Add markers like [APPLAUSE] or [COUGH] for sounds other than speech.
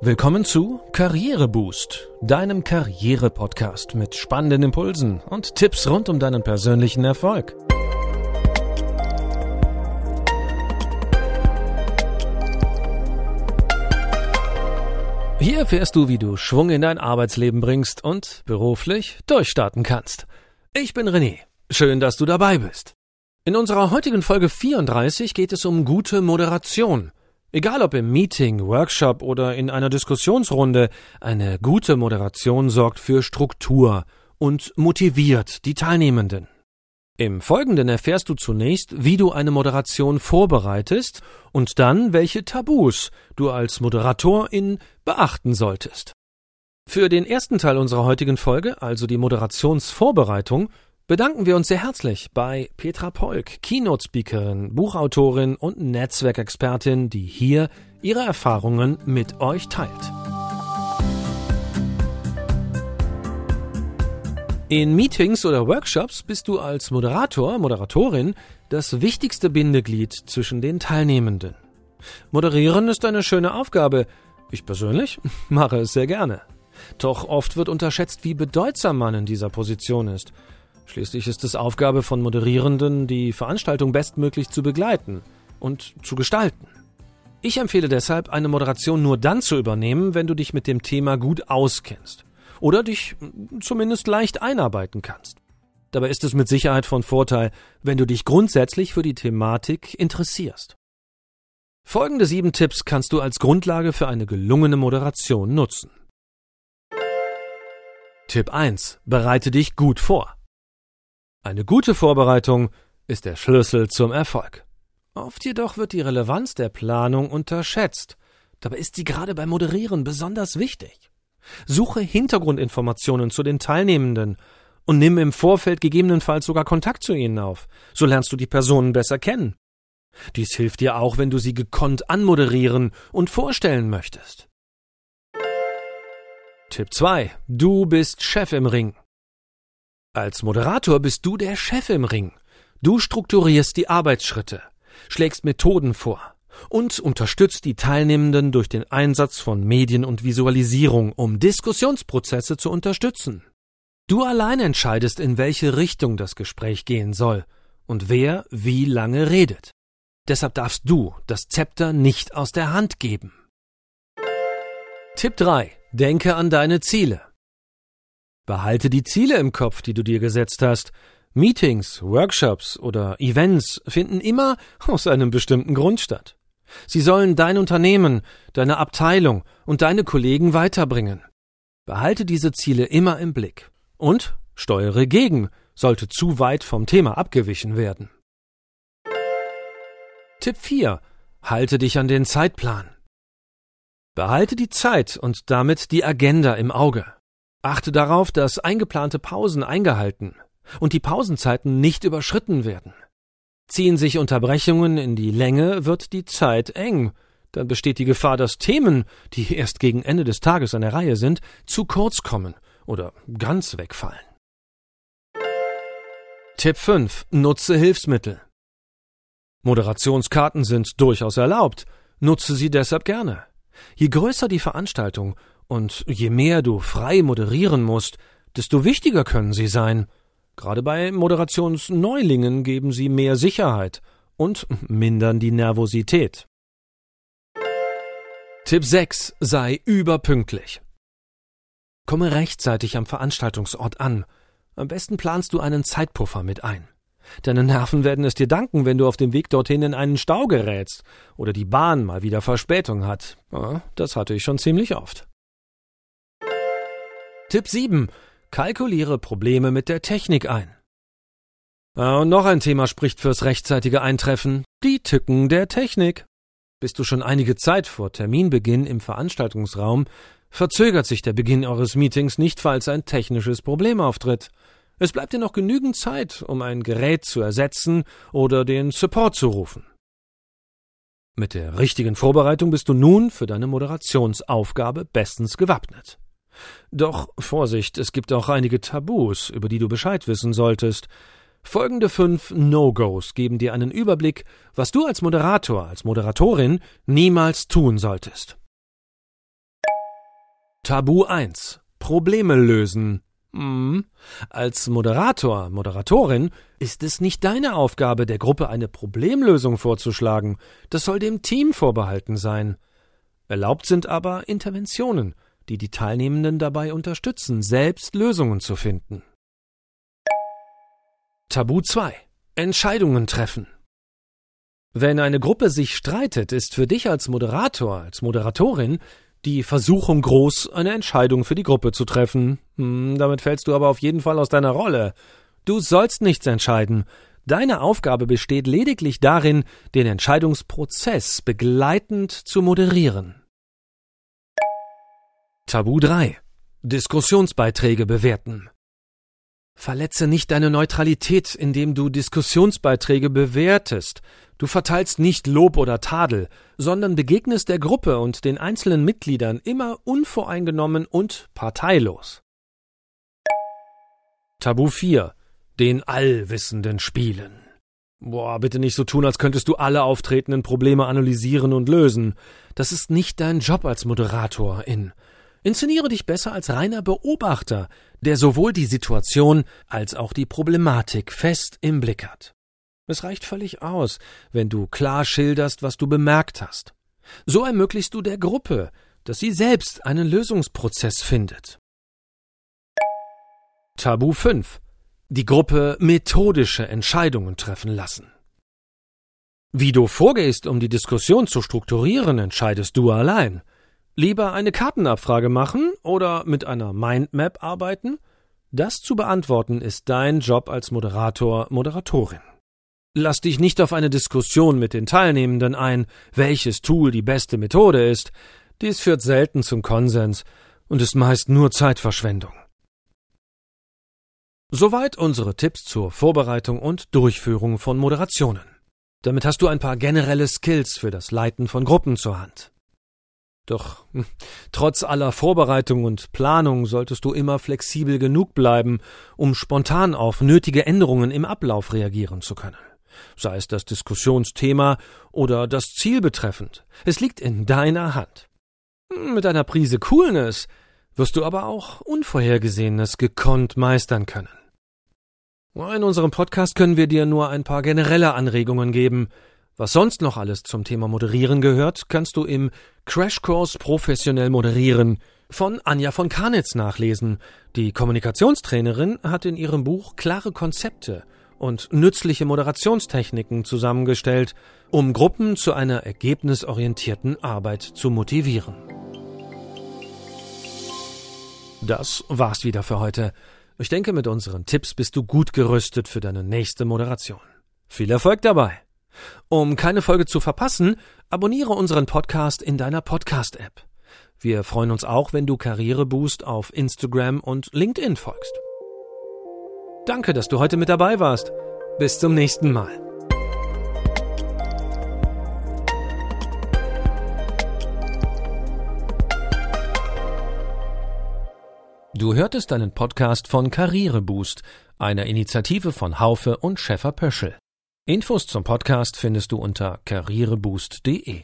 Willkommen zu Karriereboost, deinem Karriere-Podcast mit spannenden Impulsen und Tipps rund um deinen persönlichen Erfolg. Hier erfährst du, wie du Schwung in dein Arbeitsleben bringst und beruflich durchstarten kannst. Ich bin René. Schön, dass du dabei bist. In unserer heutigen Folge 34 geht es um gute Moderation – Egal ob im Meeting, Workshop oder in einer Diskussionsrunde, eine gute Moderation sorgt für Struktur und motiviert die Teilnehmenden. Im Folgenden erfährst du zunächst, wie du eine Moderation vorbereitest und dann, welche Tabus du als Moderatorin beachten solltest. Für den ersten Teil unserer heutigen Folge, also die Moderationsvorbereitung, bedanken wir uns sehr herzlich bei Petra Polk, Keynote-Speakerin, Buchautorin und Netzwerkexpertin, die hier ihre Erfahrungen mit euch teilt. In Meetings oder Workshops bist du als Moderator, Moderatorin das wichtigste Bindeglied zwischen den Teilnehmenden. Moderieren ist eine schöne Aufgabe. Ich persönlich [LAUGHS] mache es sehr gerne. Doch oft wird unterschätzt, wie bedeutsam man in dieser Position ist. Schließlich ist es Aufgabe von Moderierenden, die Veranstaltung bestmöglich zu begleiten und zu gestalten. Ich empfehle deshalb, eine Moderation nur dann zu übernehmen, wenn du dich mit dem Thema gut auskennst oder dich zumindest leicht einarbeiten kannst. Dabei ist es mit Sicherheit von Vorteil, wenn du dich grundsätzlich für die Thematik interessierst. Folgende sieben Tipps kannst du als Grundlage für eine gelungene Moderation nutzen. Tipp 1. Bereite dich gut vor. Eine gute Vorbereitung ist der Schlüssel zum Erfolg. Oft jedoch wird die Relevanz der Planung unterschätzt. Dabei ist sie gerade beim Moderieren besonders wichtig. Suche Hintergrundinformationen zu den Teilnehmenden und nimm im Vorfeld gegebenenfalls sogar Kontakt zu ihnen auf. So lernst du die Personen besser kennen. Dies hilft dir auch, wenn du sie gekonnt anmoderieren und vorstellen möchtest. Tipp 2. Du bist Chef im Ring. Als Moderator bist du der Chef im Ring. Du strukturierst die Arbeitsschritte, schlägst Methoden vor und unterstützt die Teilnehmenden durch den Einsatz von Medien und Visualisierung, um Diskussionsprozesse zu unterstützen. Du allein entscheidest, in welche Richtung das Gespräch gehen soll und wer wie lange redet. Deshalb darfst du das Zepter nicht aus der Hand geben. Tipp 3. Denke an deine Ziele. Behalte die Ziele im Kopf, die du dir gesetzt hast. Meetings, Workshops oder Events finden immer aus einem bestimmten Grund statt. Sie sollen dein Unternehmen, deine Abteilung und deine Kollegen weiterbringen. Behalte diese Ziele immer im Blick und steuere gegen, sollte zu weit vom Thema abgewichen werden. Tipp 4. Halte dich an den Zeitplan. Behalte die Zeit und damit die Agenda im Auge. Achte darauf, dass eingeplante Pausen eingehalten und die Pausenzeiten nicht überschritten werden. Ziehen sich Unterbrechungen in die Länge, wird die Zeit eng. Dann besteht die Gefahr, dass Themen, die erst gegen Ende des Tages an der Reihe sind, zu kurz kommen oder ganz wegfallen. Tipp 5. Nutze Hilfsmittel. Moderationskarten sind durchaus erlaubt. Nutze sie deshalb gerne. Je größer die Veranstaltung, und je mehr du frei moderieren musst, desto wichtiger können sie sein. Gerade bei Moderationsneulingen geben sie mehr Sicherheit und mindern die Nervosität. Tipp 6. Sei überpünktlich. Komme rechtzeitig am Veranstaltungsort an. Am besten planst du einen Zeitpuffer mit ein. Deine Nerven werden es dir danken, wenn du auf dem Weg dorthin in einen Stau gerätst oder die Bahn mal wieder Verspätung hat. Das hatte ich schon ziemlich oft. Tipp 7. Kalkuliere Probleme mit der Technik ein. Und noch ein Thema spricht fürs rechtzeitige Eintreffen. Die Tücken der Technik. Bist du schon einige Zeit vor Terminbeginn im Veranstaltungsraum, verzögert sich der Beginn eures Meetings nicht, falls ein technisches Problem auftritt. Es bleibt dir noch genügend Zeit, um ein Gerät zu ersetzen oder den Support zu rufen. Mit der richtigen Vorbereitung bist du nun für deine Moderationsaufgabe bestens gewappnet. Doch Vorsicht, es gibt auch einige Tabus, über die du Bescheid wissen solltest. Folgende fünf No-Gos geben dir einen Überblick, was du als Moderator, als Moderatorin niemals tun solltest. Tabu 1. Probleme lösen. Hm. Als Moderator, Moderatorin ist es nicht deine Aufgabe, der Gruppe eine Problemlösung vorzuschlagen. Das soll dem Team vorbehalten sein. Erlaubt sind aber Interventionen, die die Teilnehmenden dabei unterstützen, selbst Lösungen zu finden. Tabu 2. Entscheidungen treffen. Wenn eine Gruppe sich streitet, ist für dich als Moderator, als Moderatorin die Versuchung groß, eine Entscheidung für die Gruppe zu treffen. Hm, damit fällst du aber auf jeden Fall aus deiner Rolle. Du sollst nichts entscheiden. Deine Aufgabe besteht lediglich darin, den Entscheidungsprozess begleitend zu moderieren. Tabu 3. Diskussionsbeiträge bewerten. Verletze nicht deine Neutralität, indem du Diskussionsbeiträge bewertest. Du verteilst nicht Lob oder Tadel, sondern begegnest der Gruppe und den einzelnen Mitgliedern immer unvoreingenommen und parteilos. Tabu 4. Den Allwissenden spielen. Boah, bitte nicht so tun, als könntest du alle auftretenden Probleme analysieren und lösen. Das ist nicht dein Job als Moderator in. Inszeniere dich besser als reiner Beobachter, der sowohl die Situation als auch die Problematik fest im Blick hat. Es reicht völlig aus, wenn du klar schilderst, was du bemerkt hast. So ermöglichst du der Gruppe, dass sie selbst einen Lösungsprozess findet. Tabu 5. Die Gruppe methodische Entscheidungen treffen lassen. Wie du vorgehst, um die Diskussion zu strukturieren, entscheidest du allein. Lieber eine Kartenabfrage machen oder mit einer Mindmap arbeiten? Das zu beantworten ist dein Job als Moderator, Moderatorin. Lass dich nicht auf eine Diskussion mit den Teilnehmenden ein, welches Tool die beste Methode ist. Dies führt selten zum Konsens und ist meist nur Zeitverschwendung. Soweit unsere Tipps zur Vorbereitung und Durchführung von Moderationen. Damit hast du ein paar generelle Skills für das Leiten von Gruppen zur Hand. Doch hm, trotz aller Vorbereitung und Planung solltest du immer flexibel genug bleiben, um spontan auf nötige Änderungen im Ablauf reagieren zu können. Sei es das Diskussionsthema oder das Ziel betreffend. Es liegt in deiner Hand. Hm, mit einer Prise Coolness wirst du aber auch Unvorhergesehenes gekonnt meistern können. In unserem Podcast können wir dir nur ein paar generelle Anregungen geben, was sonst noch alles zum Thema Moderieren gehört, kannst du im Crashkurs Professionell Moderieren von Anja von Karnitz nachlesen. Die Kommunikationstrainerin hat in ihrem Buch klare Konzepte und nützliche Moderationstechniken zusammengestellt, um Gruppen zu einer ergebnisorientierten Arbeit zu motivieren. Das war's wieder für heute. Ich denke, mit unseren Tipps bist du gut gerüstet für deine nächste Moderation. Viel Erfolg dabei! Um keine Folge zu verpassen, abonniere unseren Podcast in deiner Podcast-App. Wir freuen uns auch, wenn du Karriereboost auf Instagram und LinkedIn folgst. Danke, dass du heute mit dabei warst. Bis zum nächsten Mal. Du hörtest einen Podcast von Karriereboost, einer Initiative von Haufe und Schäfer Pöschel. Infos zum Podcast findest du unter karriereboost.de.